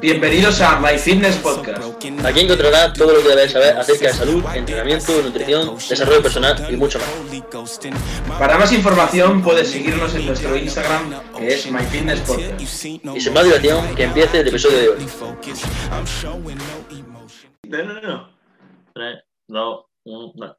Bienvenidos a My Fitness Podcast. Aquí encontrarás todo lo que debes saber acerca de salud, entrenamiento, nutrición, desarrollo personal y mucho más. Para más información puedes seguirnos en nuestro Instagram que es My Fitness Podcast. Y sin más dilación, que empiece el episodio de hoy. No, no, no. 3, 2, 1,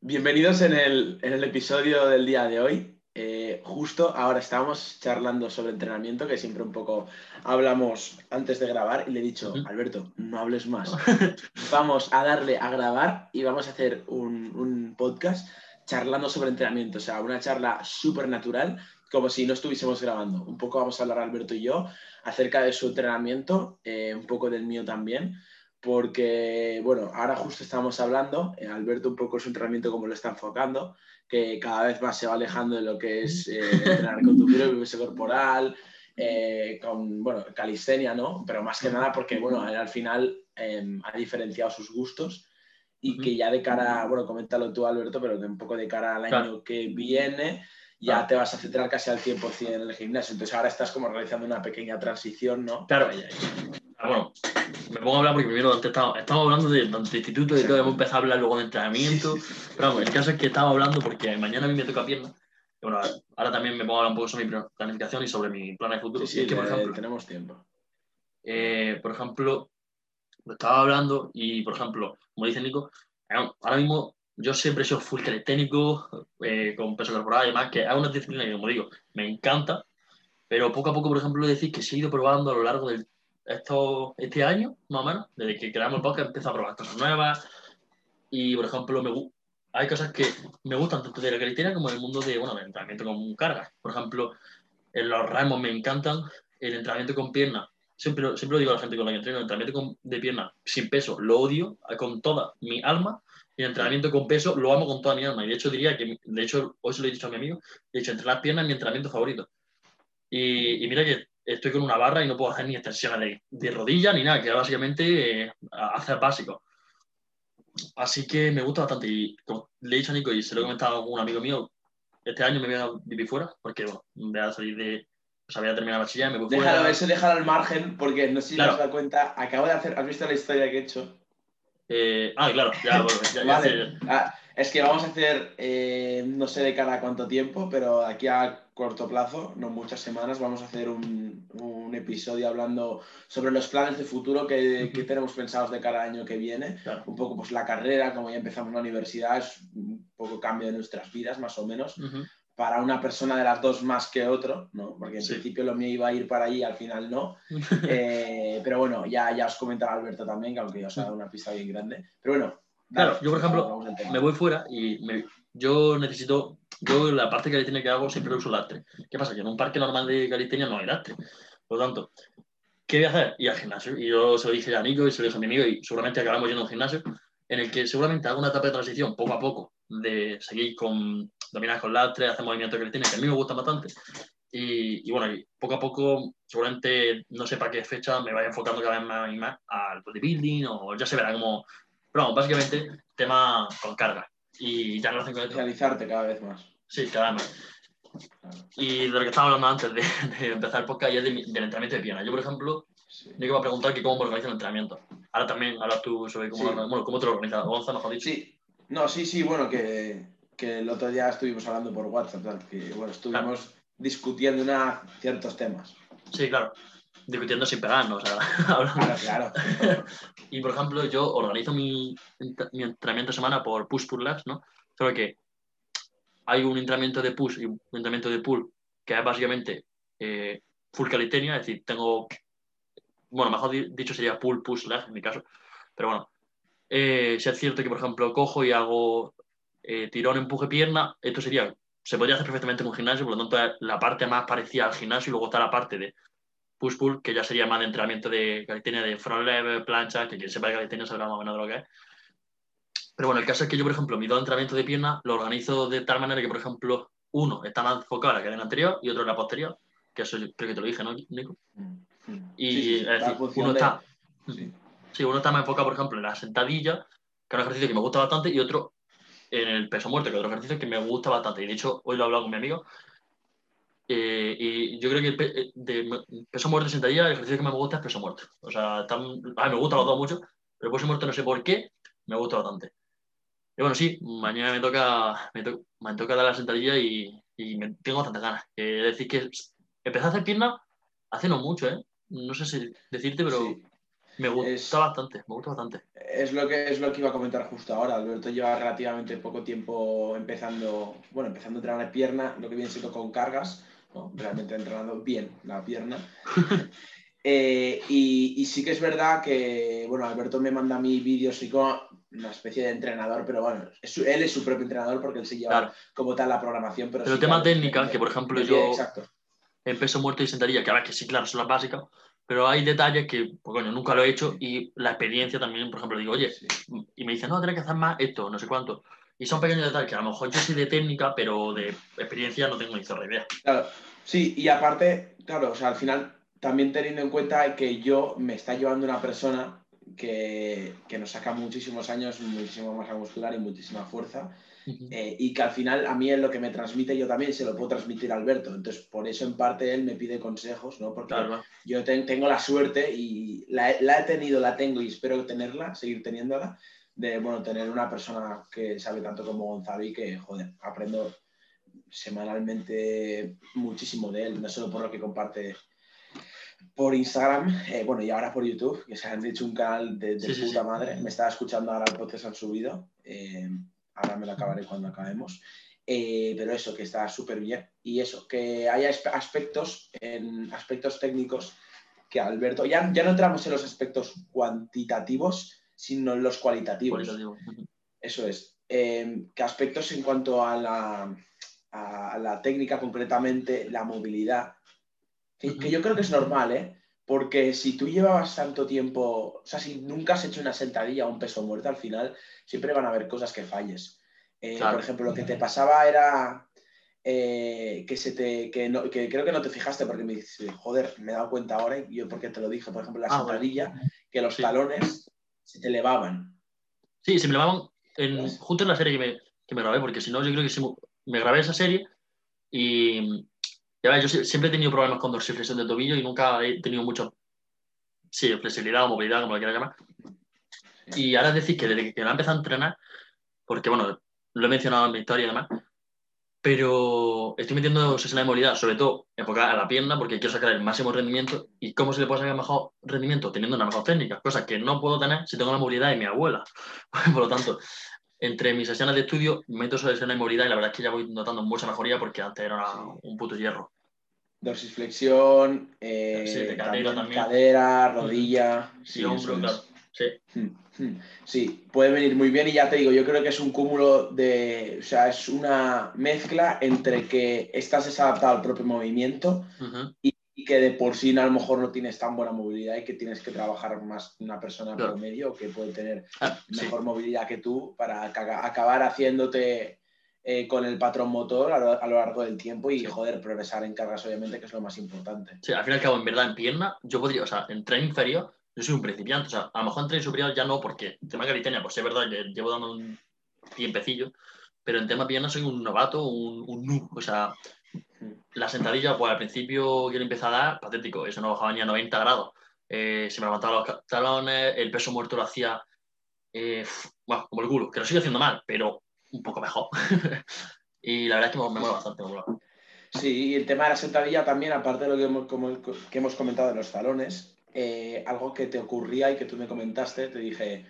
Bienvenidos en el, en el episodio del día de hoy. Eh, justo ahora estábamos charlando sobre entrenamiento, que siempre un poco hablamos antes de grabar, y le he dicho, Alberto, no hables más. vamos a darle a grabar y vamos a hacer un, un podcast charlando sobre entrenamiento, o sea, una charla súper natural, como si no estuviésemos grabando. Un poco vamos a hablar Alberto y yo acerca de su entrenamiento, eh, un poco del mío también porque, bueno, ahora justo estamos hablando, eh, Alberto un poco su entrenamiento como lo está enfocando, que cada vez más se va alejando de lo que es eh, entrenar con tu peso corporal, eh, con, bueno, calistenia, ¿no? Pero más que nada porque, bueno, al final em, ha diferenciado sus gustos y que ya de cara, bueno, coméntalo tú, Alberto, pero que un poco de cara al año que viene ya te vas a centrar casi al 100% en el gimnasio. Entonces ahora estás como realizando una pequeña transición, ¿no? Claro. Ah, bueno, me pongo a hablar porque primero antes estaba, estamos hablando de, de instituto y todo, hemos empezado a hablar luego de entrenamiento. Pero vamos, el caso es que estaba hablando porque mañana a mí me toca pierna. Y bueno, ahora también me pongo a hablar un poco sobre mi planificación y sobre mi plan de futuro. Sí, que, por ejemplo, tenemos tiempo. Eh, por ejemplo, lo estaba hablando y, por ejemplo, como dice Nico, ahora mismo yo siempre he sido full calisténico, eh, con peso corporal y demás, que es una disciplina que, como digo, me encanta, pero poco a poco, por ejemplo, decir que he ido probando a lo largo de esto, este año, más o menos, desde que creamos el podcast, empiezo a probar cosas nuevas y, por ejemplo, me, hay cosas que me gustan tanto de la calistenia como del mundo de, bueno, entrenamiento con cargas. Por ejemplo, en los ramos me encantan, el entrenamiento con piernas siempre, siempre lo digo a la gente con la que entreno, el entrenamiento de piernas sin peso lo odio con toda mi alma y el entrenamiento con peso lo amo con toda mi alma. Y de hecho diría que, de hecho, hoy se lo he dicho a mi amigo, he dicho, entrenar piernas es mi entrenamiento favorito. Y, mira que estoy con una barra y no puedo hacer ni extensiones de, rodilla ni nada, que básicamente eh, hacer básico. Así que me gusta bastante. Y como le he dicho a Nico y se lo he comentado a un amigo mío, este año me voy a vivir fuera, porque bueno, voy a salir de, o sea, voy a terminar bachiller, me voy déjalo, fuera. Eso déjalo al margen, porque no sé si te has dado cuenta, acabo de hacer, ¿has visto la historia que he hecho? Eh, ah, claro, ya, bueno, ya, vale. ah, es que vamos a hacer, eh, no sé de cada cuánto tiempo, pero aquí a corto plazo, no muchas semanas, vamos a hacer un, un episodio hablando sobre los planes de futuro que, que tenemos pensados de cada año que viene. Un poco pues la carrera, como ya empezamos la universidad, es un poco cambio de nuestras vidas, más o menos para una persona de las dos más que otro, ¿no? Porque en principio lo mío iba a ir para allí, al final no. Eh, pero bueno, ya, ya os comentará Alberto también, que aunque ya os ha dado una pista bien grande. Pero bueno. Claro, yo por ejemplo me voy fuera y yo necesito, yo la parte de calistenia que hago siempre uso lastre. ¿Qué pasa? Que en un parque normal de calistenia no hay lastre. Por lo tanto, ¿qué voy a hacer? Ir al gimnasio. Y yo se lo dije a Nico y se lo dije a mi amigo y seguramente acabamos yendo a un gimnasio en el que seguramente hago una etapa de transición poco a poco de seguir con dominar con lastre, hacer movimientos que tiene, que a mí me gusta bastante. Y, y, bueno, poco a poco, seguramente, no sé para qué fecha, me vaya enfocando cada vez más y más al bodybuilding o ya se verá como... Pero vamos, básicamente, tema con carga. Y ya no hacen con Realizarte cada vez más. Sí, cada vez más. Y de lo que estaba hablando antes de, empezar el podcast, ya del entrenamiento de pierna. Yo, por ejemplo, sí. yo iba a preguntar que cómo me organizo el entrenamiento. Ahora también hablas tú sobre cómo, bueno, cómo te lo organizas. Gonzalo, mejor dicho. Sí, no, sí, sí, bueno, que que el otro día estuvimos hablando por WhatsApp, que bueno, estuvimos discutiendo una, ciertos temas. Sí, claro. Discutiendo sin pegarnos, o sea, Claro, claro. y por ejemplo, yo organizo mi, mi entrenamiento de semana por push pull legs, ¿no? Solo que hay un entrenamiento de push y un entrenamiento de pull que es básicamente eh, full calistenia, es decir, tengo, bueno, mejor dicho sería pull push legs en mi caso, pero bueno, eh, si es cierto que por ejemplo cojo y hago eh, tirón, empuje, pierna, esto sería, se podría hacer perfectamente en un gimnasio, por lo tanto la parte más parecida al gimnasio y luego está la parte de push-pull, que ya sería más de entrenamiento de calistenia de front lever, plancha, que quien sepa de calistenia sabrá más o menos de lo que es. Pero bueno, el caso es que yo, por ejemplo, mi dos entrenamientos de pierna lo organizo de tal manera que, por ejemplo, uno está más enfocado en la cadena anterior y otro en la posterior, que eso creo que te lo dije, ¿no, Nico? Y es decir, uno está... Sí. uno está más enfocado, por ejemplo, en la sentadilla, que es un ejercicio que me gusta bastante, y otro en el peso muerto, que es otro ejercicio que me gusta bastante. Y de hecho, hoy lo he hablado con mi amigo. Eh, y yo creo que pe- eh, de peso muerto y sentadilla, el ejercicio que más me gusta es peso muerto. O sea, mí me gustan los dos mucho, pero peso muerto no sé por qué, me gusta bastante. Y bueno, sí, mañana me toca, me, to- me toca dar la sentadilla y, y me, tengo bastantes ganas. Eh, decir, que empecé a hacer piernas hace no mucho, ¿eh? No sé si decirte, pero Sí. Me gusta Es- bastante, me gusta bastante. Es lo, que, es lo que iba a comentar justo ahora. Alberto lleva relativamente poco tiempo empezando, bueno, empezando a entrenar pierna, lo que viene siendo con cargas, ¿no? realmente entrenando bien la pierna. Eh, y, y sí que es verdad que, bueno, Alberto me manda a mí vídeos y como una especie de entrenador, pero bueno, es su- él es su propio entrenador porque él se lleva Claro. como tal la programación. Pero, Pero sí tema que- técnica, que por ejemplo yo- Exacto. en peso muerto y sentadilla, que ahora que sí, claro, son las básicas, pero hay detalles que, pues coño, nunca lo he hecho y la experiencia también, por ejemplo, digo, oye, y me dicen, no, tienes que hacer más esto, no sé cuánto. Y son pequeños detalles que a lo mejor yo soy de técnica, pero de experiencia no tengo ni zorra idea. Claro, sí, y aparte, claro, o sea, al final, también teniendo en cuenta que yo me está llevando una persona que, que nos saca muchísimos años, muchísima masa muscular y muchísima fuerza, eh, y que al final a mí es lo que me transmite, yo también se lo puedo transmitir a Alberto. Entonces, por eso en parte él me pide consejos, ¿no? Porque Claro, yo ten- tengo la suerte y la, he- la he tenido, la tengo y espero tenerla, seguir teniéndola, de, bueno, tener una persona que sabe tanto como Gonzalo y que, joder, aprendo semanalmente muchísimo de él, no solo por lo que comparte por Instagram, eh, bueno, y ahora por YouTube, que se han hecho un canal de, de Sí, sí, puta sí. madre. Me estaba escuchando ahora el podcast han subido. eh, ahora me lo acabaré cuando acabemos. Eh, pero eso, que está súper bien. Y eso, que haya aspe- aspectos, en aspectos técnicos que Alberto, ya, ya no entramos en los aspectos cuantitativos, sino en los cualitativos. Eso es. Eh, ¿Qué aspectos en cuanto a la, a la técnica, concretamente la movilidad? Que, que yo creo que es normal, ¿eh? Porque si tú llevabas tanto tiempo, o sea, si nunca has hecho una sentadilla o un peso muerto, al final siempre van a haber cosas que falles. Eh, Claro. Por ejemplo, lo que te pasaba era eh, que se te, que, no- que creo que no te fijaste porque me dices, joder, me he dado cuenta ahora y yo porque te lo dije, por ejemplo, la Ah, sentadilla, que los Sí. talones se te elevaban. Sí, se me llamaban en, ¿Ves? justo en la serie que me, que me grabé, porque si no, yo creo que me, me grabé esa serie y ya ves, yo sie- siempre he tenido problemas con dorsiflexión de tobillo y nunca he tenido mucho, sí, flexibilidad o movilidad, como lo quieras llamar. Y ahora es decir que desde que me he empezado a entrenar, porque bueno, lo he mencionado en mi historia y demás, pero estoy metiendo sesiones de movilidad, sobre todo enfocada a la pierna, porque quiero sacar el máximo rendimiento. ¿Y cómo se le puede sacar mejor rendimiento? Teniendo una mejor técnica, cosa que no puedo tener si tengo la movilidad de mi abuela. Por lo tanto, entre mis sesiones de estudio meto sesiones de movilidad y la verdad es que ya voy notando mucha mejoría porque antes era una- un puto hierro. Dorsiflexión, eh, Sí, de cadera también cadera, rodilla. Sí, sí, hombro, claro. Sí, Hmm, hmm. Sí, puede venir muy bien y ya te digo, yo creo que es un cúmulo de, o sea, es una mezcla entre que estás desadaptado al propio movimiento y que de por sí a lo mejor no tienes tan buena movilidad y que tienes que trabajar más una persona Claro. promedio que puede tener Ah, mejor movilidad que tú para aca- acabar haciéndote eh, con el patrón motor a lo, a lo largo del tiempo y Sí. joder, progresar en cargas obviamente que es lo más importante. Sí, al fin y al cabo, en verdad, en pierna, yo podría, o sea, en tren inferior, yo soy un principiante. O sea, a lo mejor en tren superior ya no, porque en tema calistenia, pues es verdad que llevo dando un tiempecillo, pero en tema pierna soy un novato, un, un noob. O sea, la sentadilla, pues al principio que le empecé a dar, patético, eso no bajaba ni a 90 grados. Eh, se me levantaban los talones, el peso muerto lo hacía, eh, bueno, como el culo, que lo sigo haciendo mal, pero un poco mejor. y la verdad es que me, me mola bastante, me mola. Sí, y el tema de la sentadilla también, aparte de lo que hemos, como- que hemos comentado de los talones, eh, algo que te ocurría y que tú me comentaste, te dije,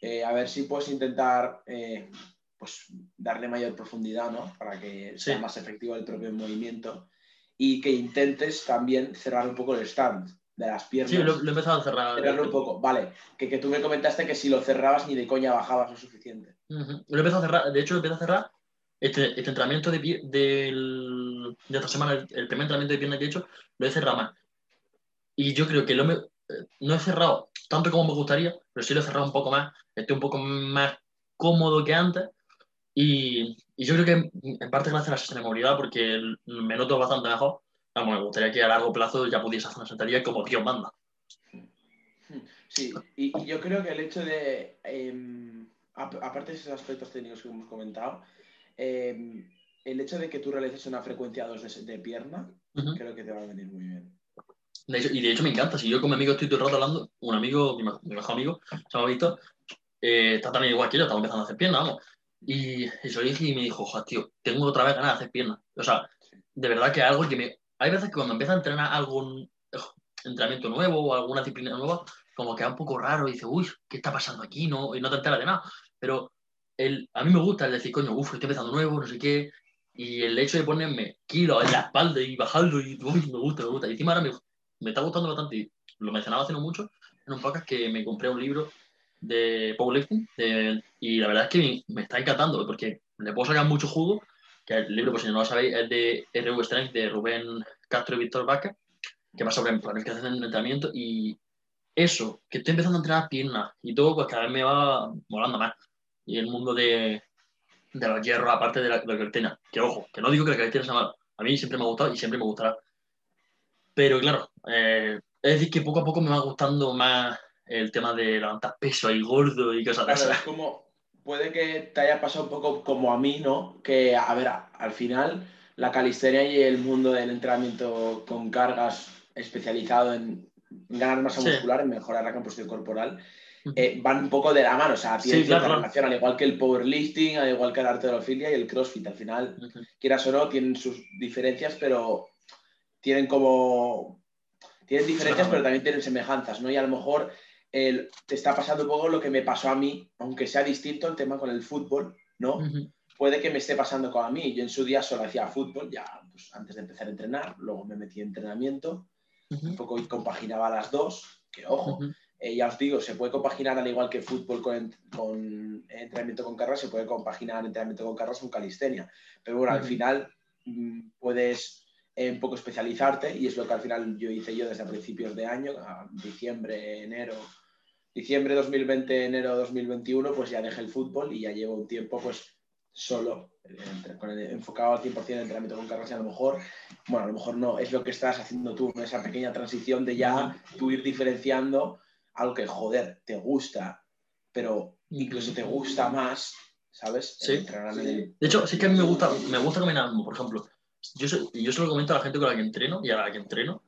eh, a ver si puedes intentar eh, pues, darle mayor profundidad, ¿no? Para que sea más efectivo el propio movimiento y que intentes también cerrar un poco el stand de las piernas. Sí, lo, lo he empezado a cerrar. Cerrarlo un poco, vale. Que, que tú me comentaste que si lo cerrabas ni de coña bajabas lo suficiente. Ujú. Lo he empezado a cerrar, de hecho lo empecé a cerrar este, este entrenamiento de, del- de esta semana, el, el primer entrenamiento de pierna que he hecho, lo he cerrado más. Y yo creo que lo me- eh, no he cerrado tanto como me gustaría, pero sí lo he cerrado un poco más. Estoy un poco más cómodo que antes. Y, y yo creo que en parte gracias a la sesión de movilidad, porque me noto bastante mejor. Vamos, me gustaría que a largo plazo ya pudiese hacer una sentadilla como Dios manda. Sí, y, y yo creo que el hecho de, em, ap- aparte de esos aspectos técnicos que hemos comentado, em, el hecho de que tú realices una frecuencia 2 de, pierna, creo que te va a venir muy bien. y de hecho me encanta, si yo con mi amigo estoy todo el rato hablando, un amigo, mi, mejor amigo, se llama Víctor, eh, está también igual que yo, estamos empezando a hacer piernas, vamos. Y, eso dije y me dijo, joder, tío, tengo otra vez ganas de hacer piernas. O sea, de verdad que algo que me... Hay veces que cuando empiezo a entrenar algún entrenamiento nuevo o alguna disciplina nueva, como que es un poco raro y dice, uy, ¿qué está pasando aquí? No, y no te enteras de nada. Pero el, a mí me gusta el decir, coño, uff, estoy empezando nuevo, no sé qué. Y el hecho de ponerme kilos en la espalda y bajarlo, y uy, me gusta, me gusta. Y encima ahora me, me está gustando bastante, y lo mencionaba hace no mucho, en un podcast que me compré un libro de powerlifting y la verdad es que me, está encantando porque le puedo sacar mucho jugo, que el libro, pues si no lo sabéis, es de RV Strength de Rubén Castro y Víctor Vaca, que va sobre planificación de entrenamiento y eso, que estoy empezando a entrenar piernas y todo, pues cada vez me va molando más. Y el mundo de, de los hierros, aparte de la, de que ojo, que no digo que la calistenia sea mala, a mí siempre me ha gustado y siempre me gustará. Pero claro, eh, es decir, que poco a poco me va gustando más el tema de levantar peso ahí gordo y cosas claro, Es como, puede que te haya pasado un poco como a mí, ¿no? Que, a ver, al final la calistenia y el mundo del entrenamiento con cargas especializado en ganar masa muscular, en mejorar la composición corporal, eh, van un poco de la mano, o sea, tienen cierta relación, al igual que el powerlifting, al igual que la arterofilia y el crossfit. Al final, quieras o no, tienen sus diferencias, pero tienen como... Tienen diferencias, pero también tienen semejanzas, ¿no? Y a lo mejor te está pasando un poco lo que me pasó a mí, aunque sea distinto el tema con el fútbol, ¿no? Puede que me esté pasando con a mí. Yo en su día solo hacía fútbol, ya pues, antes de empezar a entrenar, luego me metí en entrenamiento, un poco y compaginaba las dos, que ojo, eh, ya os digo, se puede compaginar al igual que fútbol con, con entrenamiento con carros, se puede compaginar entrenamiento con carros con calistenia. Pero bueno, al final mm, puedes eh, un poco especializarte y es lo que al final yo hice yo desde principios de año, a diciembre, enero, diciembre 2020, enero 2021, pues ya dejé el fútbol y ya llevo un tiempo pues solo, enfocado al 100% en entrenamiento con carros y a lo mejor, bueno, a lo mejor no, es lo que estás haciendo tú, esa pequeña transición de ya tú ir diferenciando algo que, joder, te gusta, pero incluso te gusta más, ¿sabes? Sí. De hecho, sí que a mí me gusta, me gusta caminar, por ejemplo, yo, yo se lo comento a la gente con la que entreno y a la que entreno,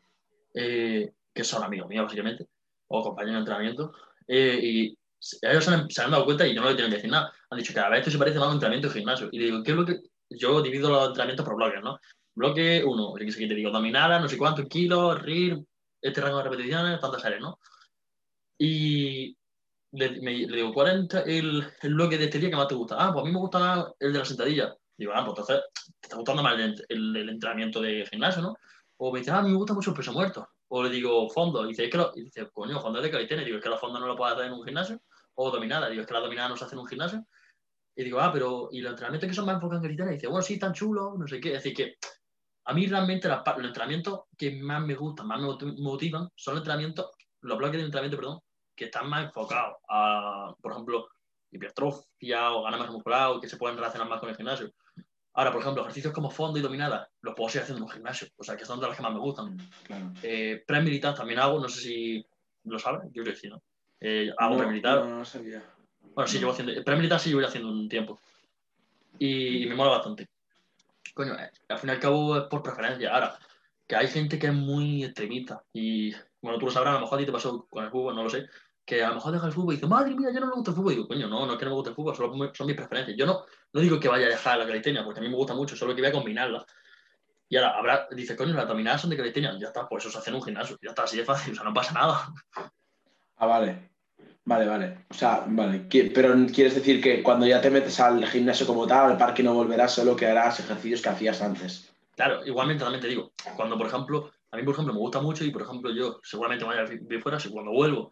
eh, que son amigos míos, básicamente, o compañeros de entrenamiento, eh, y ellos se han, se han, dado cuenta y yo no le tengo que decir nada. Han dicho cada vez esto se parece más a un entrenamiento de gimnasio. Y digo, ¿qué es lo que...? Yo divido los entrenamientos por bloques, ¿no? Bloque 1, que te digo, dominada, no sé cuántos kilos, RIR, este rango de repeticiones, tantas áreas, ¿no? Y le, digo, ¿cuál es el, el, bloque de este día que más te gusta? Ah, pues a mí me gusta el de la sentadilla. Digo, ah, pues entonces te está gustando más el, entrenamiento de gimnasio, ¿no? O me dice, ah, a mí me gusta mucho el peso muerto. O le digo, fondo. Y dice, es que lo, y dice coño, fondo es de calistenia. Digo, es que la fonda no lo puedes hacer en un gimnasio. O dominada. Digo, es que la dominada no se hace en un gimnasio. Y digo, ah, pero ¿y los entrenamientos que son más enfocados en calistenia? Y dice, bueno, sí, tan chulo, no sé qué. Es decir, que a mí realmente los entrenamientos que más me gustan, más me motivan, son los entrenamientos, los bloques de entrenamiento, perdón, que están más enfocados a, por ejemplo, hipertrofia o ganar más muscular o que se pueden relacionar más con el gimnasio. Ahora, por ejemplo, ejercicios como fondo y dominada los puedo seguir haciendo en un gimnasio, o sea, que son de los que más me gustan. Claro. Eh, pre-militar también hago, no sé si lo sabes, yo creo que sí, ¿no? Eh, hago pre-militar. No, no sabía. Bueno, sí, llevo haciendo. Pre-militar sí llevo haciendo un tiempo. Y, me mola bastante. Coño, eh, al fin y al cabo es por preferencia. Ahora, que hay gente que es muy extremista y, bueno, tú lo sabrás, a lo mejor a ti te pasó con el fútbol, no lo sé, que a lo mejor deja el fútbol y dice, madre mía, yo no me gusta el fútbol. Y digo, coño, no, no es que no me guste el fútbol, solo son mis preferencias. Yo no, no digo que vaya a dejar la calistenia, porque a mí me gusta mucho, solo que voy a combinarla. Y ahora habrá, dice, coño, las dominadas son de calistenia. Ya está, pues eso se hace en un gimnasio. Ya está, así de fácil, o sea, no pasa nada. Ah, vale. Vale, vale. O sea, vale. Pero quieres decir que cuando ya te metes al gimnasio como tal, al parque no volverás, solo que harás ejercicios que hacías antes. Claro, igualmente también te digo, cuando por ejemplo, a mí por ejemplo me gusta mucho y por ejemplo yo seguramente vaya a fuera, si cuando vuelvo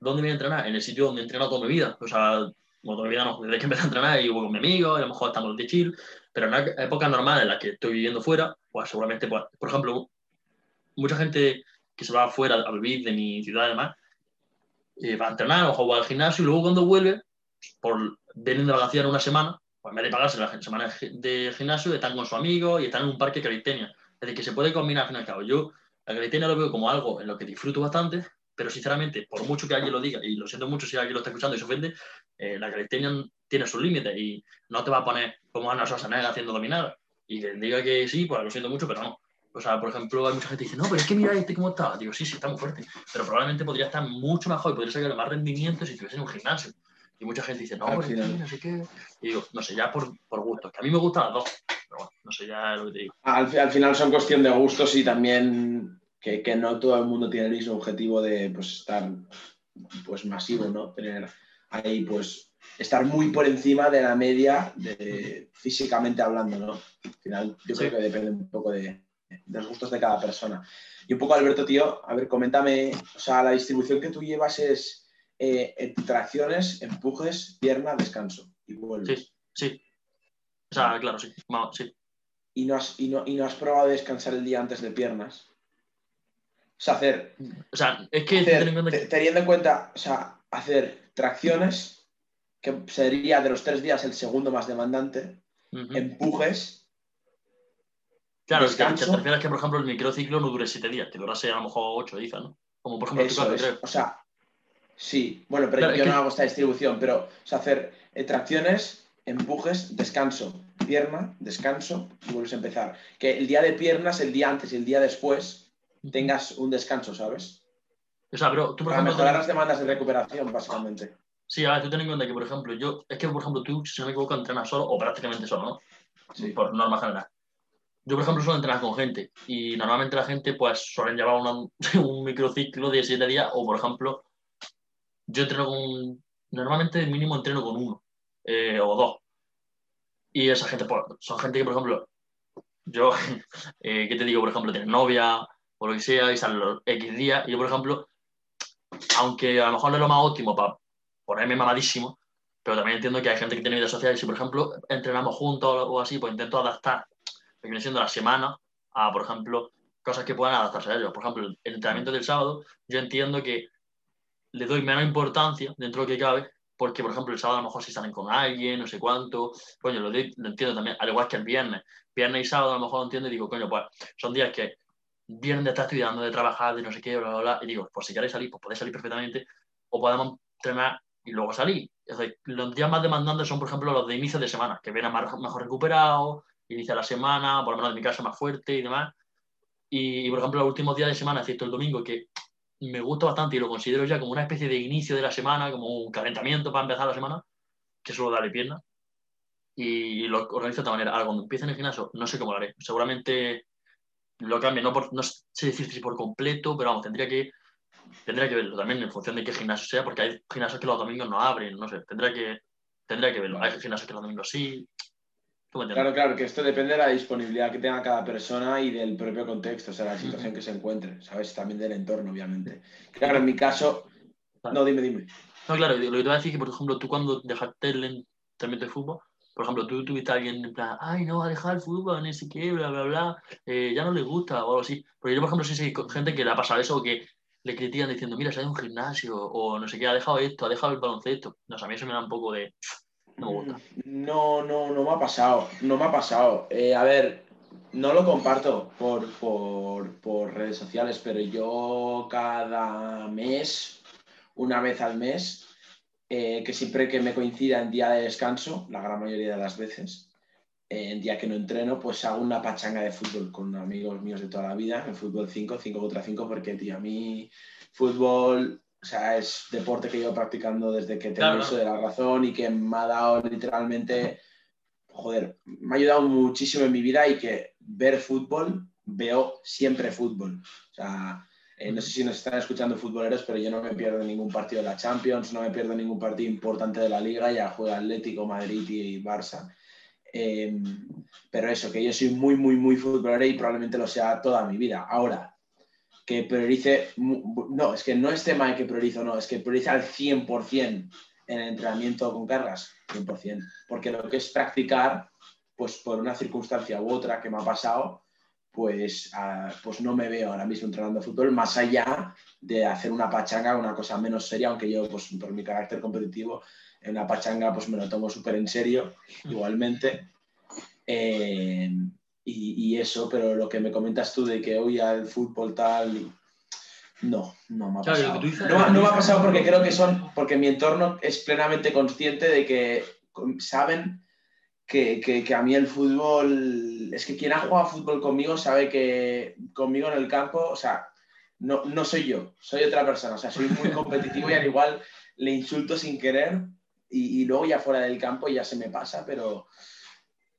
¿dónde voy a entrenar? En el sitio donde he entrenado toda mi vida. O sea, toda mi vida no, desde que empecé a entrenar y voy con mi amigo, a lo mejor estamos de chill, pero en una época normal en la que estoy viviendo fuera, pues seguramente, pues, por ejemplo, mucha gente que se va fuera a vivir de mi ciudad además, eh, va a entrenar o va al gimnasio y luego cuando vuelve, por vienen de vacaciones una semana, pues en vez de pagarse la semana de gimnasio, están con su amigo y están en un parque calistenia. Es decir, que se puede combinar al fin y al cabo. Yo la calistenia lo veo como algo en lo que disfruto bastante, pero sinceramente, por mucho que alguien lo diga, y lo siento mucho si alguien lo está escuchando y se ofende, eh, la calistenia tiene sus límites y no te va a poner como Ana Schwarzenegger haciendo dominar, y que diga que sí, pues lo siento mucho, pero no. O sea, por ejemplo, hay mucha gente que dice, no, pero es que mira este cómo está. Digo, sí, sí, está muy fuerte. Pero probablemente podría estar mucho mejor y podría sacar más rendimiento si estuviese en un gimnasio. Y mucha gente dice, no, pero es que no sé qué. Y digo, no sé, ya por, por gusto. Que a mí me gustan las dos. Pero bueno, no sé, ya lo que te digo. Al, al final son cuestión de gustos y también que, que, no todo el mundo tiene el mismo objetivo de pues, estar pues, masivo, ¿no? Tener ahí, pues, estar muy por encima de la media de, físicamente hablando, ¿no? Al final, yo sí. creo que depende un poco de, de, los gustos de cada persona. Y un poco, Alberto, tío, a ver, coméntame, o sea, la distribución que tú llevas es eh, tracciones, empujes, pierna, descanso y vuelves. Sí, sí. O sea, claro, sí. Sí. ¿Y no, has, y, no, ¿Y no has probado descansar el día antes de piernas? O sea, hacer. O sea, es que. Hacer, en que... Teniendo en cuenta, o sea, hacer tracciones, que sería de los tres días el segundo más demandante, uh -huh. empujes. Claro, descanso, es que te refieres que, por ejemplo, el microciclo no dure siete días, que durase a lo mejor ocho días, ¿no? Como por ejemplo Eso caso, es. O sea, sí, bueno, pero Claro, yo es no que- hago esta distribución, pero o sea, hacer eh, tracciones, empujes, descanso, pierna, descanso y vuelves a empezar. Que el día de piernas, el día antes y el día después tengas un descanso, ¿sabes? O sea, pero tú, por Para ejemplo. mejorar ten- las demandas de recuperación, básicamente. Sí, a ver, tú ten en cuenta que, por ejemplo, yo. Es que, por ejemplo, tú, si no me equivoco, entrenas solo o prácticamente solo, ¿no? Sí. por norma general. Yo, por ejemplo, suelo entrenar con gente y normalmente la gente pues suelen llevar una- un microciclo de siete días o, por ejemplo, yo entreno con, normalmente mínimo entreno con uno eh, o dos. Y esa gente, pues, son gente que, por ejemplo, yo, eh, ¿qué te digo? Por ejemplo, tienes novia o lo que sea salen los X días. Y yo, por ejemplo, aunque a lo mejor no es lo más óptimo para ponerme mamadísimo, pero también entiendo que hay gente que tiene vida social y si, por ejemplo, entrenamos juntos o así, pues intento adaptar lo que viene siendo la semana a, por ejemplo, cosas que puedan adaptarse a ellos. Por ejemplo, el entrenamiento del sábado, yo entiendo que le doy menos importancia dentro de lo que cabe, porque, por ejemplo, el sábado a lo mejor si salen con alguien, no sé cuánto, coño, lo, doy- lo entiendo también, al igual que el viernes. Viernes y sábado a lo mejor lo entiendo y digo, coño, pues son días que vienen de estar estudiando, de trabajar, de no sé qué, bla, bla, bla, y digo, pues si queréis salir, pues podéis salir perfectamente, o podemos entrenar y luego salir. Es decir, los días más demandantes son, por ejemplo, los de inicio de semana, que vienen más, mejor recuperados, inicia la semana, por lo menos en mi caso más fuerte y demás. Y, y, por ejemplo, los últimos días de semana, excepto el domingo, que me gusta bastante y lo considero ya como una especie de inicio de la semana, como un calentamiento para empezar la semana, que solo darle pierna. Y, lo organizo de esta manera. Ahora, cuando empiece en el gimnasio, no sé cómo lo haré. Seguramente lo cambie, no, por, no sé decir si por completo, pero vamos, tendría que, tendría que verlo también en función de qué gimnasio sea, porque hay gimnasios que los domingos no abren, no sé, tendría que, tendría que verlo. Hay gimnasios que los domingos sí. ¿Tú me entiendes? Claro, claro, que esto depende de la disponibilidad que tenga cada persona y del propio contexto, o sea, la situación que se encuentre, ¿sabes? También del entorno, obviamente. Claro, en mi caso. No, dime, dime. No, claro, lo que te voy a decir es que, por ejemplo, tú cuando dejaste el entrenamiento de fútbol, por ejemplo, tú tuviste a alguien en plan, ay, no, va a dejar el fútbol, ni siquiera, bla, bla, bla, eh, ya no le gusta o algo así. Porque yo, por ejemplo, sí sé gente que le ha pasado eso que le critican diciendo, mira, se ha ido a un gimnasio o no sé qué, ha dejado esto, ha dejado el baloncesto. No, a mí eso me da un poco de... No, no, no me ha pasado, no me ha pasado. Eh, a ver, no lo comparto por, por, por redes sociales, pero yo cada mes, una vez al mes, eh, que siempre que me coincida en día de descanso, la gran mayoría de las veces, eh, en día que no entreno, pues hago una pachanga de fútbol con amigos míos de toda la vida, en fútbol 5, 5 contra 5, porque, tío, a mí fútbol, o sea, es deporte que llevo practicando desde que tengo Claro, uso de la razón y que me ha dado literalmente, joder, me ha ayudado muchísimo en mi vida y que ver fútbol, veo siempre fútbol. O sea, eh, no sé si nos están escuchando futboleros, pero yo no me pierdo ningún partido de la Champions, no me pierdo ningún partido importante de la Liga, ya juega Atlético, Madrid y Barça. Eh, pero eso, que yo soy muy, muy, muy futbolero y probablemente lo sea toda mi vida. Ahora, que priorice, no, es que no es tema de que priorizo, no, es que priorice al 100% en el entrenamiento con cargas, 100%. Porque lo que es practicar, pues por una circunstancia u otra que me ha pasado, pues, ah, pues no me veo ahora mismo entrenando fútbol, más allá de hacer una pachanga, una cosa menos seria, aunque yo, pues por mi carácter competitivo, en una pachanga pues me lo tomo súper en serio, igualmente. Eh, y, y eso, pero lo que me comentas tú de que hoy al fútbol tal, y- no, no me ha pasado. No, no me ha pasado porque creo que son, porque mi entorno es plenamente consciente de que saben que, que, a mí el fútbol, es que quien ha jugado fútbol conmigo sabe que conmigo en el campo, o sea, no, no soy yo, soy otra persona, o sea, soy muy competitivo y al igual le insulto sin querer y, luego ya fuera del campo ya se me pasa, pero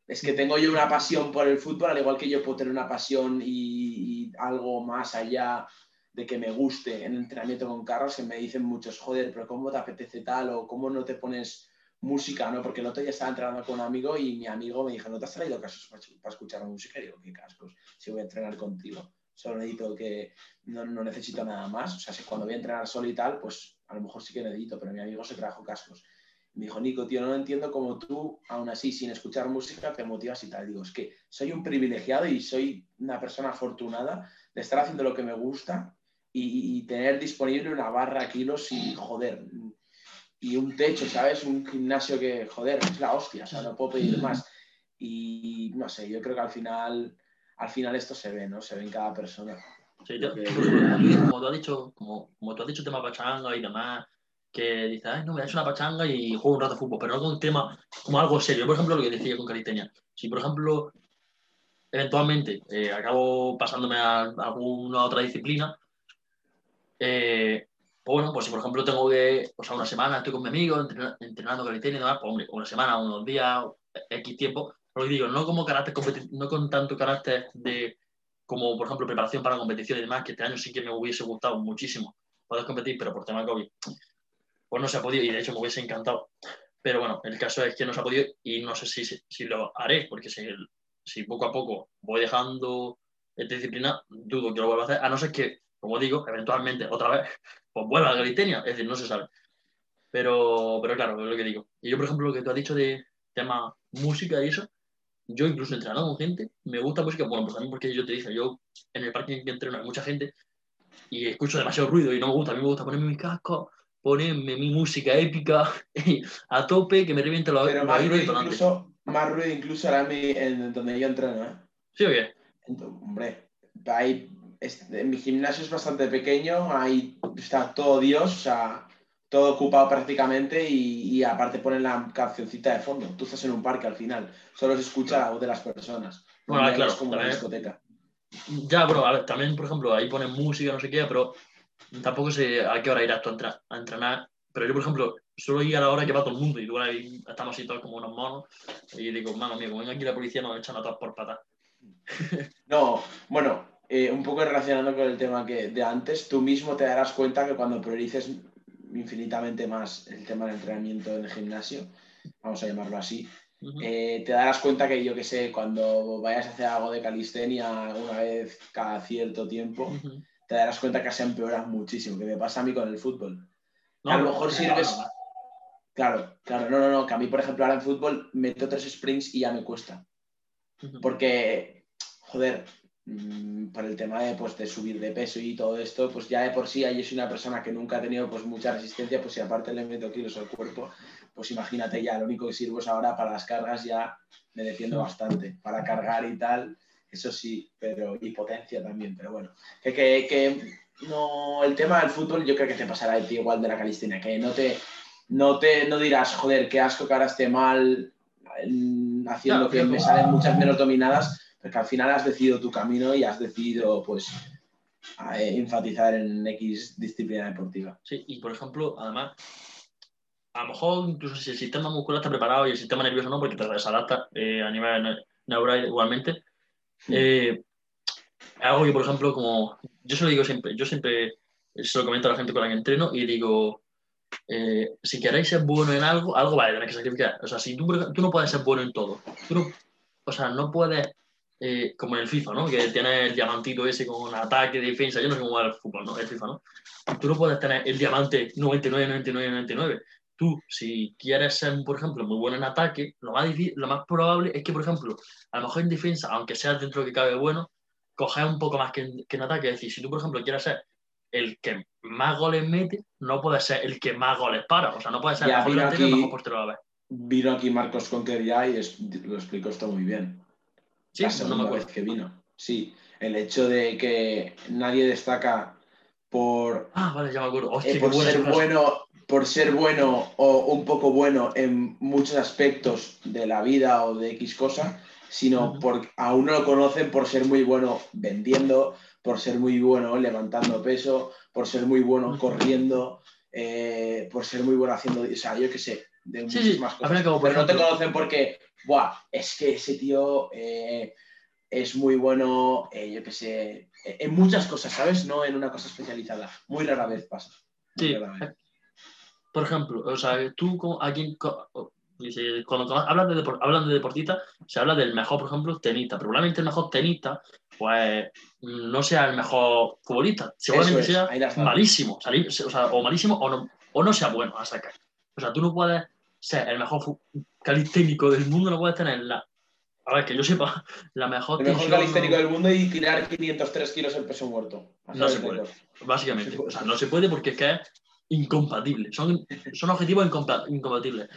es que tengo yo una pasión por el fútbol, al igual que yo puedo tener una pasión y, y algo más allá de que me guste en entrenamiento con carros, que me dicen muchos, joder, pero ¿cómo te apetece tal? o ¿cómo no te pones música, ¿no? Porque el otro día estaba entrenando con un amigo y mi amigo me dijo, ¿no te has traído casos para escuchar música? Y digo, ¿qué cascos? Si voy a entrenar contigo. Solo necesito que, no, no necesito nada más. O sea, si cuando voy a entrenar solo y tal, pues a lo mejor sí que necesito, pero mi amigo se trajo cascos. me dijo, Nico, tío, no entiendo cómo tú, aún así, sin escuchar música, te motivas y tal. Digo, es que soy un privilegiado y soy una persona afortunada de estar haciendo lo que me gusta y, y tener disponible una barra kilos y, joder, y un techo, ¿sabes? Un gimnasio que, joder, es la hostia, o sea, no puedo pedir más. Y no sé, yo creo que al final, al final esto se ve, ¿no? Se ve en cada persona. Sí, yo, como tú has dicho, como, como tú has dicho tema pachanga y demás, que dices, ay, no, me das una pachanga y juego un rato de fútbol, pero no con un tema como algo serio. Por ejemplo, lo que decía con Calistenia. Si, por ejemplo, eventualmente eh, acabo pasándome a alguna otra disciplina, eh, bueno, pues si por ejemplo tengo que, o sea, una semana estoy con mi amigo entrenando, el tenis y demás, pues hombre, una semana, unos días, X tiempo, lo digo, no como carácter no con tanto carácter de, como por ejemplo preparación para competición y demás, que este año sí que me hubiese gustado muchísimo poder competir, pero por tema de COVID, pues no se ha podido y de hecho me hubiese encantado. Pero bueno, el caso es que no se ha podido y no sé si, si lo haré, porque si, si poco a poco voy dejando esta disciplina, dudo que lo vuelva a hacer, a no ser que, como digo, eventualmente otra vez pues vuelva a la es decir, no se sabe. Pero, pero claro, es lo que digo. Y yo, por ejemplo, lo que tú has dicho de tema música y eso, yo incluso entrenando con gente, me gusta música, bueno, pues también porque yo te dije, yo en el parque que entreno hay mucha gente y escucho demasiado ruido y no me gusta, a mí me gusta ponerme mi casco, ponerme mi música épica a tope, que me reviente los Pero más ruido, incluso, más ruido incluso ahora en donde yo entreno, ¿eh? ¿Sí o qué? Hombre, hay mi gimnasio es bastante pequeño, ahí está todo Dios, o sea, todo ocupado prácticamente y, aparte ponen la cancioncita de fondo. Tú estás en un parque al final, solo se escucha la voz de las personas. Bueno, claro, es como una discoteca. Ya, bro, a ver, también, por ejemplo, ahí ponen música, no sé qué, pero tampoco sé a qué hora irás tú a, entrenar. Pero yo, por ejemplo, solo ir a la hora que va todo el mundo y tú ahí estamos así todos como unos monos y digo, mano mío, como venga aquí la policía nos echan a todas por patas. No, bueno, eh, un poco relacionando con el tema que de antes, tú mismo te darás cuenta que cuando priorices infinitamente más el tema del entrenamiento en el gimnasio, vamos a llamarlo así, eh, te darás cuenta que yo que sé, cuando vayas a hacer algo de calistenia una vez cada cierto tiempo, te darás cuenta que se empeora muchísimo, que me pasa a mí con el fútbol. a lo mejor sirves... Claro, claro, no, no, no, que a mí, por ejemplo, ahora en fútbol meto tres sprints y ya me cuesta. Porque, joder, Mm, para el tema de, pues, de subir de peso y todo esto, pues ya de por sí ahí es una persona que nunca ha tenido pues, mucha resistencia, pues si aparte le meto kilos al cuerpo, pues imagínate ya, lo único que sirvo es ahora para las cargas ya me defiendo bastante, para cargar y tal, eso sí, pero y potencia también, pero bueno, que, que, que no, el tema del fútbol yo creo que te pasará a ti igual de la calistenia, que no te, no te, no dirás, joder, qué asco que ahora esté mal haciendo que me salen muchas menos dominadas, porque al final has decidido tu camino y has decidido, pues, enfatizar en X disciplina deportiva. Sí, y por ejemplo, además, a lo mejor incluso si el sistema muscular está preparado y el sistema nervioso no, porque te desadapta eh, a nivel neural igualmente. Eh, algo que, por ejemplo, como yo se lo digo siempre, yo siempre se lo comento a la gente con la que entreno y digo, eh, si queréis ser bueno en algo, algo vale, tener que sacrificar. O sea, si tú, tú no puedes ser bueno en todo, tú no, o sea, no puedes eh, como en el FIFA, ¿no? Que tiene el diamantito ese con ataque, defensa. Yo no sé cómo va el fútbol, ¿no? El FIFA, ¿no? Tú no puedes tener el diamante 99, 99, 99. Tú, si quieres ser, por ejemplo, muy bueno en ataque, lo más, lo más probable es que, por ejemplo, a lo mejor en defensa, aunque sea dentro de que cabe bueno, coges un poco más que en, que en ataque. Es decir, si tú, por ejemplo, quieres ser el que más goles mete, no puedes ser el que más goles para. O sea, no puedes ser el mejor delantero y el mejor portero a la vez. Vino aquí Marcos Conquer ya y lo explicó esto muy bien. Sí, la segunda vez que vino. Sí, el hecho de que nadie destaca por, Ah, vale, ya me acuerdo. eh, Hostia, por buena ser bueno, por ser bueno o un poco bueno en muchos aspectos de la vida o de X cosa, sino Ujú. por aún no lo conocen por ser muy bueno vendiendo, por ser muy bueno levantando peso, por ser muy bueno corriendo, eh, por ser muy bueno haciendo, o sea, yo qué sé, de Sí, muchísimas cosas. Pero no te conocen porque, buah, es que ese tío eh, es muy bueno, eh, yo qué sé, eh, en muchas cosas, ¿sabes? No en una cosa especializada. Muy rara vez pasa. Sí, rara vez. por ejemplo, o sea, tú a quién cuando hablas de, depor- hablan de deportista, se habla del mejor, por ejemplo, tenista. Probablemente el mejor tenista, pues, no sea el mejor futbolista. Seguramente es, sea malísimo. salir- o, sea, o malísimo o no, o no sea bueno a sacar. O sea, tú no puedes ser el mejor calisténico del mundo, no puedes tener la... A ver, que yo sepa, la mejor El mejor calisténico del mundo y tirar 503 kilos en peso muerto. No se puede. Básicamente. O sea, no se puede porque es que es incompatible. Son, son objetivos incompa- incompatibles.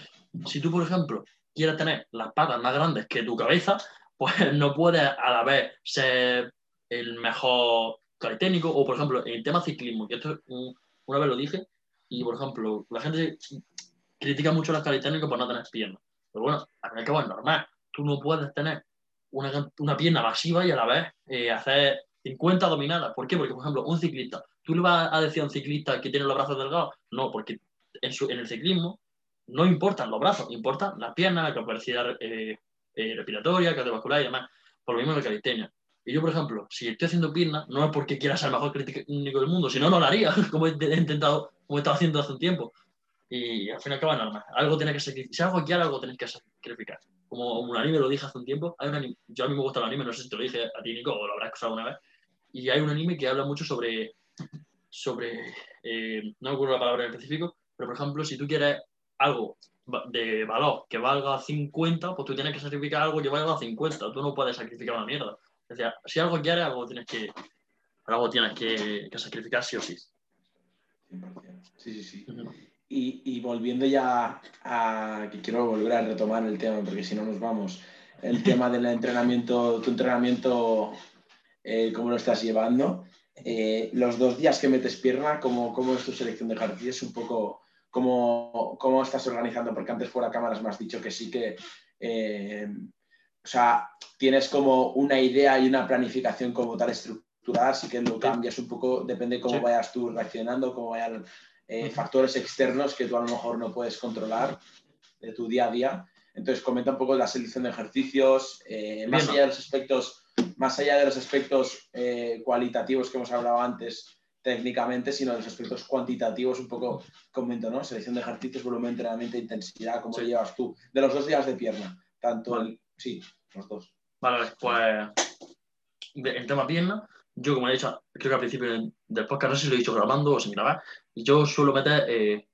Si tú, por ejemplo, quieres tener las patas más grandes que tu cabeza, pues no puedes a la vez ser el mejor calisténico. O, por ejemplo, en el tema ciclismo, que esto una vez lo dije, y por ejemplo, la gente critica mucho a los por no tener piernas. Pero bueno, al fin y al cabo es normal. Tú no puedes tener una, una pierna masiva y a la vez eh, hacer 50 dominadas. ¿Por qué? Porque, por ejemplo, un ciclista, ¿tú le vas a decir a un ciclista que tiene los brazos delgados? No, porque en, su- en el ciclismo no importan los brazos, importan las piernas, la capacidad eh, eh, respiratoria, cardiovascular y demás. Por lo mismo en la calistenia. Y yo, por ejemplo, si estoy haciendo piernas, no es porque quiera ser el mejor crítico del mundo, si no, no lo haría, como he intentado, como he estado haciendo hace un tiempo. Y al fin y al cabo es normal. Algo tiene que sacrificar. Si algo quiere, algo tienes que sacrificar. Como un anime lo dije hace un tiempo, hay un anime, yo a mí me gusta el anime, no sé si te lo dije a ti, Nico, o lo habrás escuchado alguna vez. Y hay un anime que habla mucho sobre, sobre eh, no me acuerdo la palabra en específico, pero por ejemplo, si tú quieres algo de valor que valga 50, pues tú tienes que sacrificar algo que valga 50. Tú no puedes sacrificar una mierda. O sea, si algo quieres, algo tienes que, algo tienes que, que sacrificar sí o sí. 100%. Sí, sí, sí. Ujú. Y, y volviendo ya a que quiero volver a retomar el tema, porque si no nos vamos, el tema del entrenamiento, tu entrenamiento, eh, cómo lo estás llevando. Eh, los dos días que metes pierna, ¿cómo, cómo es tu selección de ejercicios? Un poco, ¿cómo, cómo estás organizando? Porque antes fuera cámaras me has dicho que sí que, eh, o sea, tienes como una idea y una planificación como tal estructurada, así que lo cambias un poco, depende cómo Sí. vayas tú reaccionando, cómo vayan eh, factores externos que tú a lo mejor no puedes controlar de tu día a día. Entonces, comenta un poco la selección de ejercicios, eh, más, allá de los aspectos, más allá de los aspectos eh, cualitativos que hemos hablado antes técnicamente, sino de los aspectos cuantitativos, un poco comento, ¿no? Selección de ejercicios, volumen de entrenamiento, intensidad, cómo Sí. lo llevas tú, de los dos días de pierna, tanto Vale. el, sí, los dos. Vale, pues en tema pierna, yo como he dicho, creo que al principio del podcast, no sé si lo he dicho grabando o sin grabar, yo suelo meter eh,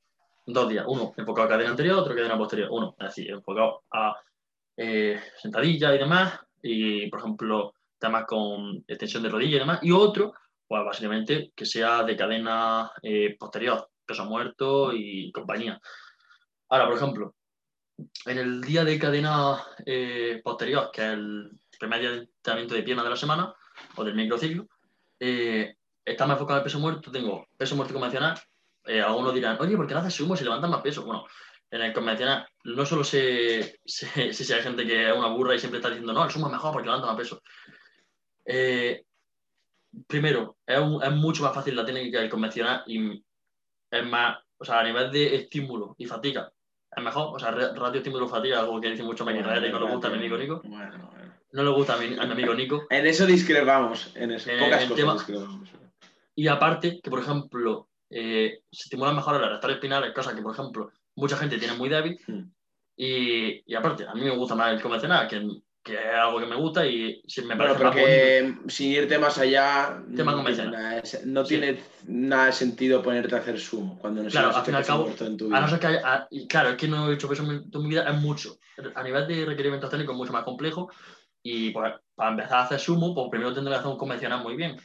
dos días, uno enfocado a cadena anterior, otro cadena posterior, uno, es decir, enfocado a eh, sentadilla y demás, y por ejemplo, temas con extensión de rodilla y demás, y otro, pues básicamente que sea de cadena eh, posterior, peso muerto y compañía. Ahora, por ejemplo, en el día de cadena posterior, que es el primer día de entrenamiento de pierna de la semana, o del microciclo, está más enfocado en peso muerto, tengo peso muerto convencional, eh, algunos dirán, oye, ¿por qué no haces sumo si levantas más peso? Bueno, en el convencional no solo sé sé- sé si hay gente que es una burra y siempre está diciendo, no, el sumo es mejor porque levanta más peso. Eh, primero, es, un- es mucho más fácil la técnica del convencional y es más, o sea, a nivel de estímulo y fatiga, es mejor, o sea, ratio estímulo-fatiga, algo que dice mucho y no le gusta a mi amigo Nico, Bueno, bueno. no le gusta a mi, a mi amigo Nico. En eso discrepamos, en eso. Eh, Pocas el cosas tema- discrepamos. Y aparte, que por ejemplo, eh, se estimulan mejor las rectores espinales, cosa que por ejemplo mucha gente tiene muy débil. Hmm. Y, y aparte, a mí me gusta más el convencional, que, que es algo que me gusta y si me Bueno, parece pero más bonito. que sin irte más allá, Tema no, tiene nada, no Sí. tiene nada de sentido ponerte a hacer sumo cuando no Claro, al fin y al peso cabo, muerto en tu A vida. no ser que haya- a- y claro, es que no he hecho peso en mi vida, es mucho. A nivel de requerimientos técnicos es mucho más complejo. Y pues, para empezar a hacer sumo, pues primero tendré que hacer un convencional muy bien.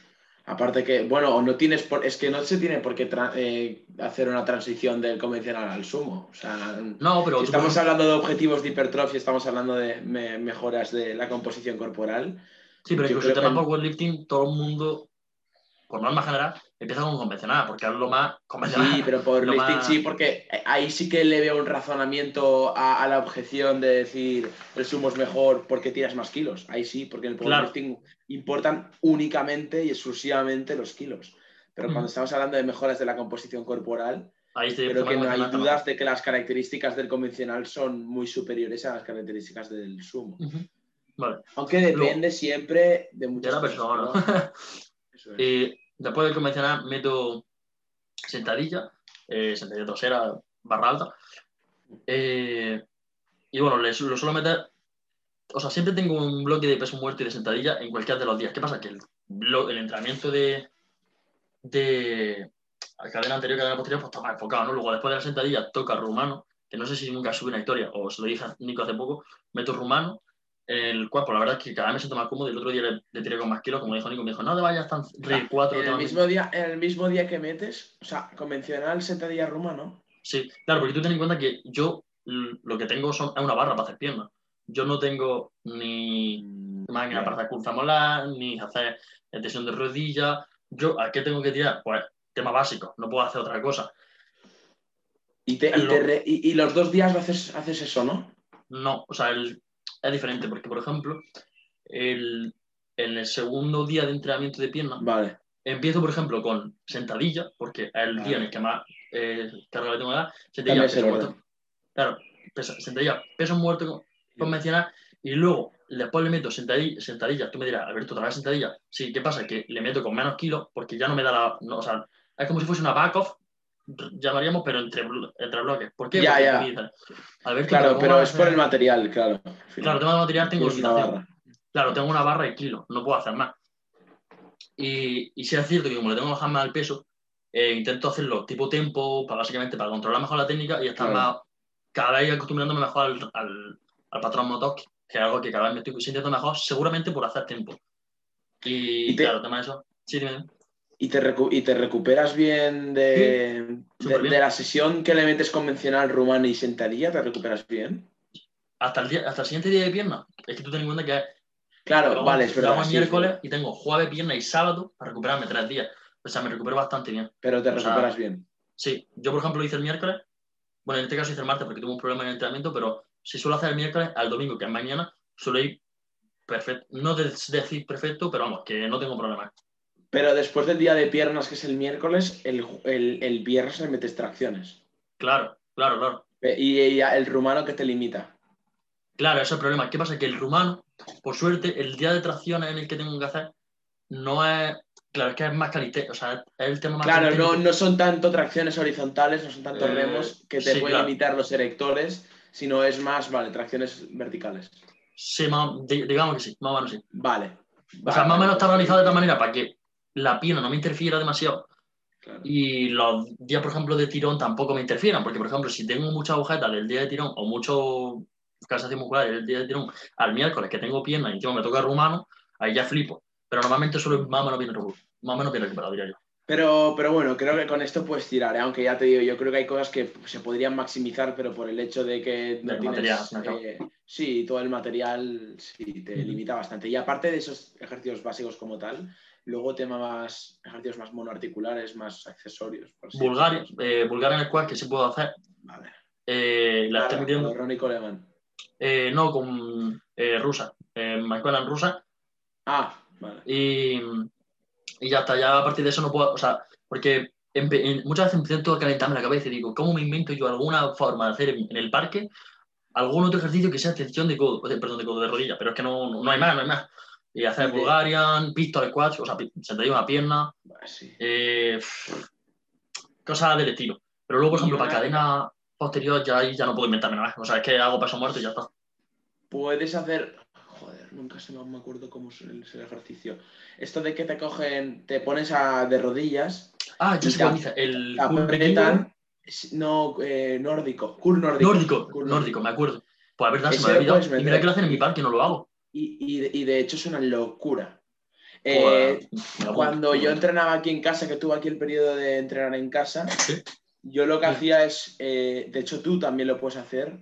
Aparte que, bueno, no tienes por, es que no se tiene por qué eh, hacer una transición del convencional al sumo. O sea, No, pero si estamos hablando de objetivos de hipertrofia, estamos hablando de me- mejoras de la composición corporal. sí, pero creo tema que- powerlifting, todo el mundo, por norma general, empieza con convencional, porque es lo más convencional. Sí, pero por lifting sí, porque ahí sí que le veo un razonamiento a, la objeción de decir el sumo es mejor porque tiras más kilos. Ahí sí, porque en el powerlifting importan únicamente y exclusivamente los kilos. Pero cuando estamos hablando de mejoras de la composición corporal, creo que no hay dudas de que las características del convencional son muy superiores a las características del sumo. Aunque depende siempre de muchas de la persona. y después del convencional meto sentadilla, eh, sentadilla trasera, barra alta. Eh, y bueno, le, lo suelo meter. O sea, siempre tengo un bloque de peso muerto y de sentadilla en cualquiera de los días. ¿Qué pasa? Que el, el entrenamiento de, de cadena anterior, cadena posterior, pues está más enfocado, ¿no? Luego después de la sentadilla toca rumano, que no sé si nunca subí una historia o se lo dije a Nico hace poco, meto rumano, el pues la verdad es que cada vez me siento más cómodo y el otro día le, tiré con más kilos, como dijo Nico, me dijo, no te vayas tan cuatro. ¿En el, mismo día, ¿En el mismo día que metes? O sea, convencional sentadilla rumano. Sí, claro, porque tú ten en cuenta que yo lo que tengo son, es una barra para hacer piernas. Yo no tengo ni máquina para hacer curva molar, ni hacer tensión de rodilla. Yo, ¿a qué tengo que tirar? Pues tema básico, no puedo hacer otra cosa. ¿Y, y, los dos días haces, haces eso, no? No, o sea, el, es diferente, porque por ejemplo, en el segundo día de entrenamiento de pierna, vale. empiezo por ejemplo con sentadilla, porque es el día en el que más eh, carga le tengo que dar, sentadilla, peso muerto. Claro, sentadilla, peso muerto convencional, y luego después le meto sentadilla, sentadilla, tú me dirás, Alberto, otra vez sentadilla. Sí, ¿qué pasa? Que le meto con menos kilos, porque ya no me da la. o sea, es como si fuese una back-off llamaríamos, pero entre, entre bloques. ¿Por qué? Ya, ya. claro, pero es por el material, claro. Claro, tengo material, tengo una barra. Claro, tengo una barra de kilo, no puedo hacer más. Y, y si es cierto que como le tengo que bajar más el peso, eh, intento hacerlo tipo tiempo, para, básicamente para controlar mejor la técnica y estar más, cada vez acostumbrándome mejor al, al, al patrón motok, que es algo que cada vez me estoy sintiendo mejor, seguramente por hacer tiempo. Y, claro, tema de eso. Sí, dime. ¿Y te, y te recuperas bien de, de, la sesión que le metes convencional rumano y sentadilla? ¿Te recuperas bien? Hasta el, día, hasta el siguiente día de pierna. Es que tú ten en cuenta que. Claro, vale, es verdad. miércoles y tengo jueves, viernes y sábado para recuperarme tres días. O sea, me recupero bastante bien. Pero te recuperas bien. Sí, yo por ejemplo hice el miércoles. Bueno, en este caso hice el martes porque tuve un problema en el entrenamiento, pero si suelo hacer el miércoles, al domingo, que es mañana, suelo ir perfecto. No decir perfecto, pero vamos, que no tengo problemas. Pero después del día de piernas, que es el miércoles, el, el, viernes le metes tracciones. Claro, claro, claro. Y, el rumano que te limita. Claro, ese es el problema. ¿Qué pasa? Que el rumano, por suerte, el día de tracciones en el que tengo que hacer, no es. Claro, es que es más calite, o sea, es el tema más Claro, no, no, son tanto tracciones horizontales, no son tanto eh, remos que te pueden limitar los erectores, sino es más, vale, tracciones verticales. Sí, digamos que sí, más o menos sí. Vale. O sea, más o menos está organizado de tal manera para que la pierna no me interfiera demasiado y los días, por ejemplo, de tirón tampoco me interfieran, porque, por ejemplo, si tengo mucha agujeta del día de tirón o mucho cansancio muscular del día de tirón al miércoles que tengo pierna y encima me toca rumano, ahí ya flipo. Pero normalmente solo más o menos bien, más o menos bien recuperado, diría yo. Pero, pero bueno, creo que con esto puedes tirar, ¿eh? aunque ya te digo, yo creo que hay cosas que se podrían maximizar, pero por el hecho de que no tienes. Material, eh, sí, todo el material sí, te limita bastante. Y aparte de esos ejercicios básicos como tal, Luego tema más ejercicios más monoarticulares, más accesorios. Bulgaria, eh, Bulgaria en squat que se puede hacer. Vale. Eh, la estoy metiendo. Con Ronnie Coleman. Eh, no, con eh, rusa. Eh, en rusa. Ah, vale. Y, y, ya está. Ya a partir de eso no puedo. O sea, porque muchas veces intento calentarme la cabeza y digo, ¿cómo me invento yo alguna forma de hacer en, el parque algún otro ejercicio que sea extensión de codo, perdón, de codo de rodilla? Pero es que no, no hay más, no hay más. Y hacer Bulgarian, pistol squats, o sea, sentadilla una pierna. Eh, cosas del estilo. Pero luego, por ejemplo, para cadena posterior ya, ya no puedo inventarme nada. O sea, es que hago peso muerto y ya está. Puedes hacer. Joder, nunca se me acuerdo cómo es el, ejercicio. Esto de que te cogen, te pones a, de rodillas. Ah, yo sé cómo dice. El. Apretan. No, eh, nórdico. Cool nórdico. Nórdico, nórdico, me acuerdo. Pues la verdad, se me ha olvidado. Y mira que lo hacen en mi parque, no lo hago y, de, hecho es una locura. Eh, cuando yo entrenaba aquí en casa, que tuve aquí el periodo de entrenar en casa, yo lo que hacía es, eh, de hecho tú también lo puedes hacer,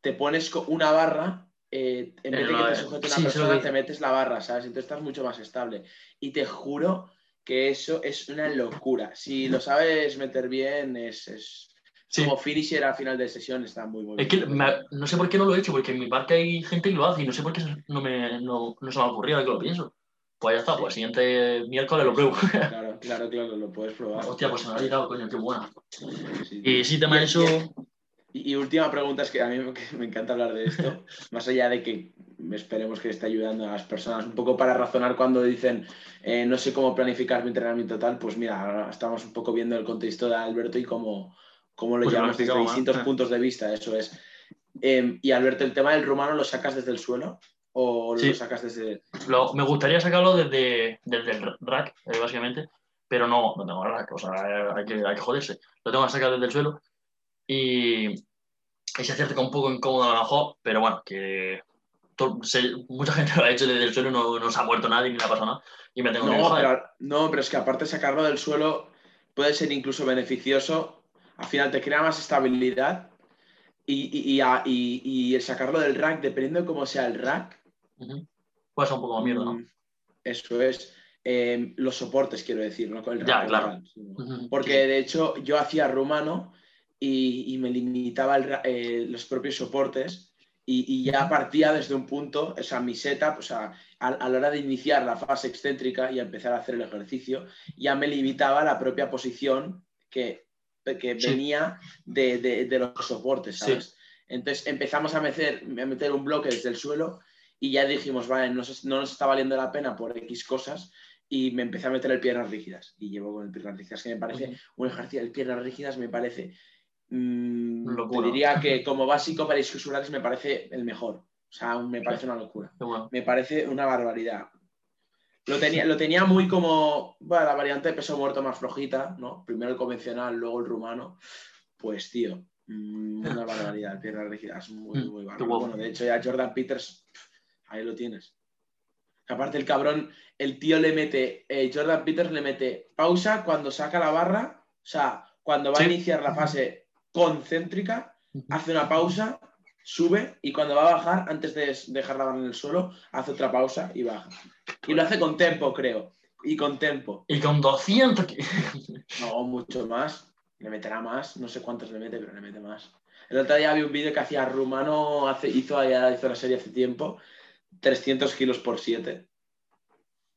te pones una barra, eh, en vez de que te sujete una persona, te metes la barra, ¿sabes? Entonces estás mucho más estable. Y te juro que eso es una locura. Si lo sabes meter bien, es, es Sí. como finisher a final de sesión, está muy, muy Es que me- no sé por qué no lo he hecho, porque en mi parque hay gente que lo hace y no sé por qué no, me, no, no se me ha ocurrido que lo pienso. Pues ya está, Sí. pues siguiente miércoles lo pruebo. Claro, claro, claro, lo puedes probar. Hostia, pues se me ha quitado, coño, qué buena. Sí. Y sí, tema eso. Y, y última pregunta, es que a mí me encanta hablar de esto, más allá de que esperemos que esté ayudando a las personas un poco para razonar cuando dicen eh, no sé cómo planificar mi entrenamiento tal, pues mira, ahora estamos un poco viendo el contexto de Alberto y cómo, cómo lo Pues lo llevamos desde distintos puntos de vista, eso es. Eh, y Alberto, ¿el tema del rumano lo sacas desde el suelo o Sí. lo sacas desde...? Lo- me gustaría sacarlo desde, desde el rack, eh, básicamente, pero no, no tengo rack, o sea, hay que, hay que joderse. Lo tengo que sacar desde el suelo y, y se acerca un poco incómodo a lo mejor, pero bueno, que to- se- mucha gente lo ha hecho desde el suelo y no, no se ha muerto nadie ni le ha pasado nada. Y me tengo que No joder. pero, no, pero es que aparte sacarlo del suelo puede ser incluso beneficioso. Al final te crea más estabilidad y, y- y a- y- y el sacarlo del rack, dependiendo de cómo sea el rack, un poco mierda, ¿no? mm, eso es. eh, los soportes, quiero decir, no con el rack. Ya, como claro. Porque de hecho yo hacía rumano y, me limitaba el eh, los propios soportes y, y ya partía desde un punto, o sea, mi setup, o sea, a, a la hora de iniciar la fase excéntrica y a empezar a hacer el ejercicio, ya me limitaba la propia posición que, que venía de, de- de los soportes. ¿sabes? Entonces empezamos a meter, a meter un bloque desde el suelo y ya dijimos, vale, no, no nos está valiendo la pena por X cosas y me empecé a meter el piernas rígidas. Y llevo con el piernas rígidas que me parece un ejercicio de piernas rígidas me parece mm, Locura. te diría que como básico para isquiosulares me parece el mejor. O sea me parece una locura. Me parece una barbaridad lo tenía, lo tenía muy como bueno, la variante de peso muerto más flojita no primero el convencional luego el rumano. Pues tío mm, una barbaridad piernas rígidas muy Mm, muy bárbaro bueno de hecho ya Jordan Peters ahí lo tienes. Aparte el cabrón, el tío le mete, eh, Jordan Peters le mete pausa cuando saca la barra, o sea, cuando va Sí. a iniciar la fase concéntrica, hace una pausa, sube y cuando va a bajar, antes de dejar la barra en el suelo, hace otra pausa y baja. Y lo hace con tempo, creo. Y con tempo. Y con 200... que- No, mucho más. Le meterá más. No sé cuántos le mete, pero le mete más. El otro día vi un vídeo que hacía Rumano, hace, hizo, hizo la serie hace tiempo, 300 kilos por 7.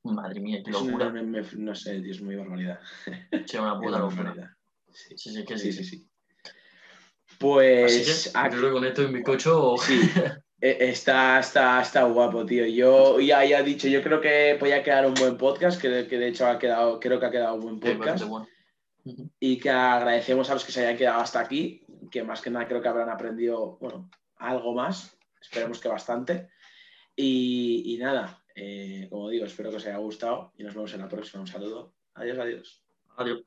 Madre mía, qué Es una- locura. me- me- no sé, tío, es muy barbaridad. Sí, una puta locura. Sí, Sí, sí, que sí, sí. sí. Pues que, aquí- yo creo que con esto en mi cocho... sí, eh, está, está, está guapo, tío. Yo ya, ya he dicho, yo creo que podía quedar un buen podcast, que, que de hecho ha quedado, creo que ha quedado un buen podcast. bueno. Y que agradecemos a los que se hayan quedado hasta aquí, que más que nada creo que habrán aprendido, bueno, algo más, esperemos que bastante. Y, y nada, eh, como digo, espero que os haya gustado y nos vemos en la próxima. Un saludo. Adiós, adiós. Adiós.